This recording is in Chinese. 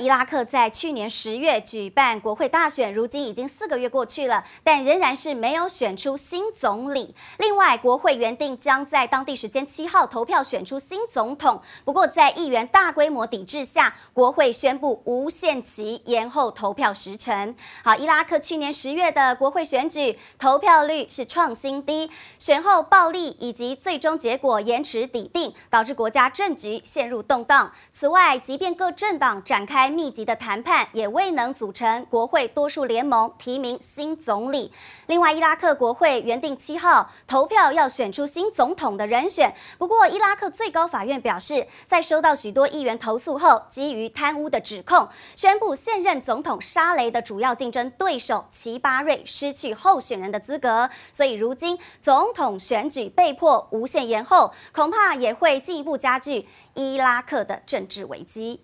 伊拉克在去年十月举办国会大选，如今已经四个月过去了，但仍然是没有选出新总理。另外，国会原定将在当地时间七号投票选出新总统，不过在议员大规模抵制下，国会宣布无限期延后投票时程。好，伊拉克去年十月的国会选举投票率是创新低，选后暴力以及最终结果延迟抵定，导致国家政局陷入动荡。此外，即便各政党展开密集的谈判也未能组成国会多数联盟提名新总理。另外，伊拉克国会原定七号投票要选出新总统的人选，不过伊拉克最高法院表示，在收到许多议员投诉后，基于贪污的指控，宣布现任总统沙雷的主要竞争对手齐巴瑞失去候选人的资格。所以，如今总统选举被迫无限延后，恐怕也会进一步加剧伊拉克的政治危机。